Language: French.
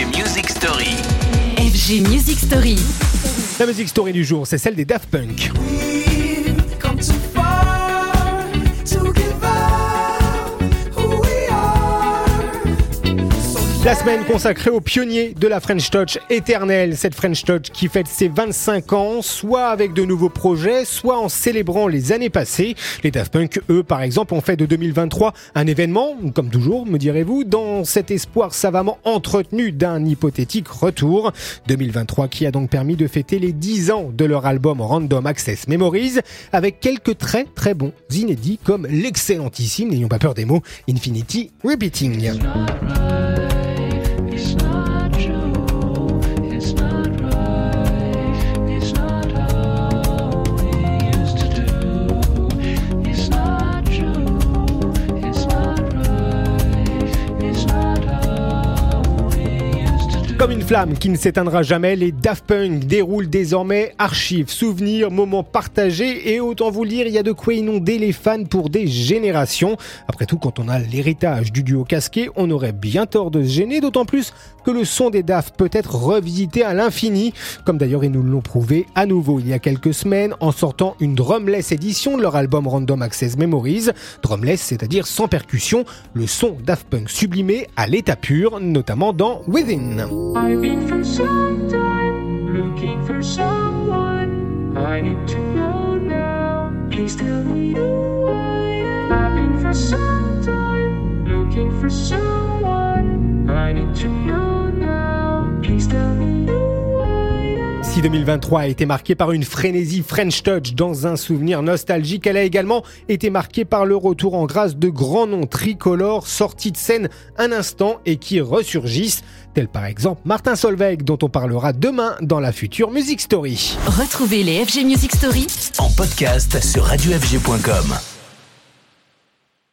FG Music Story. FG Music Story. La musique story du jour, c'est celle des Daft Punk. La semaine consacrée aux pionniers de la French Touch éternelle. Cette French Touch qui fête ses 25 ans, soit avec de nouveaux projets, soit en célébrant les années passées. Les Daft Punk, eux, par exemple, ont fait de 2023 un événement, comme toujours, me direz-vous, dans cet espoir savamment entretenu d'un hypothétique retour. 2023 qui a donc permis de fêter les 10 ans de leur album Random Access Memories, avec quelques très très bons inédits comme l'excellentissime, n'ayons pas peur des mots, Infinity Repeating. Comme une flamme qui ne s'éteindra jamais, les Daft Punk déroulent désormais archives, souvenirs, moments partagés et autant vous le dire, il y a de quoi inonder les fans pour des générations. Après tout, quand on a l'héritage du duo casqué, on aurait bien tort de se gêner, d'autant plus que le son des Daft peut être revisité à l'infini, comme d'ailleurs ils nous l'ont prouvé à nouveau il y a quelques semaines en sortant une drumless édition de leur album Random Access Memories. Drumless, c'est-à-dire sans percussion, le son Daft Punk sublimé à l'état pur, notamment dans Within. I've been for some time looking for someone. I need to know now. Please tell me who I am. I've been for some time looking for someone. I need to know now. Please tell. Si 2023 a été marqué par une frénésie French Touch dans un souvenir nostalgique, elle a également été marquée par le retour en grâce de grands noms tricolores sortis de scène un instant et qui ressurgissent, tels par exemple Martin Solveig dont on parlera demain dans la future Music Story. Retrouvez les FG Music Story En podcast sur radiofg.com.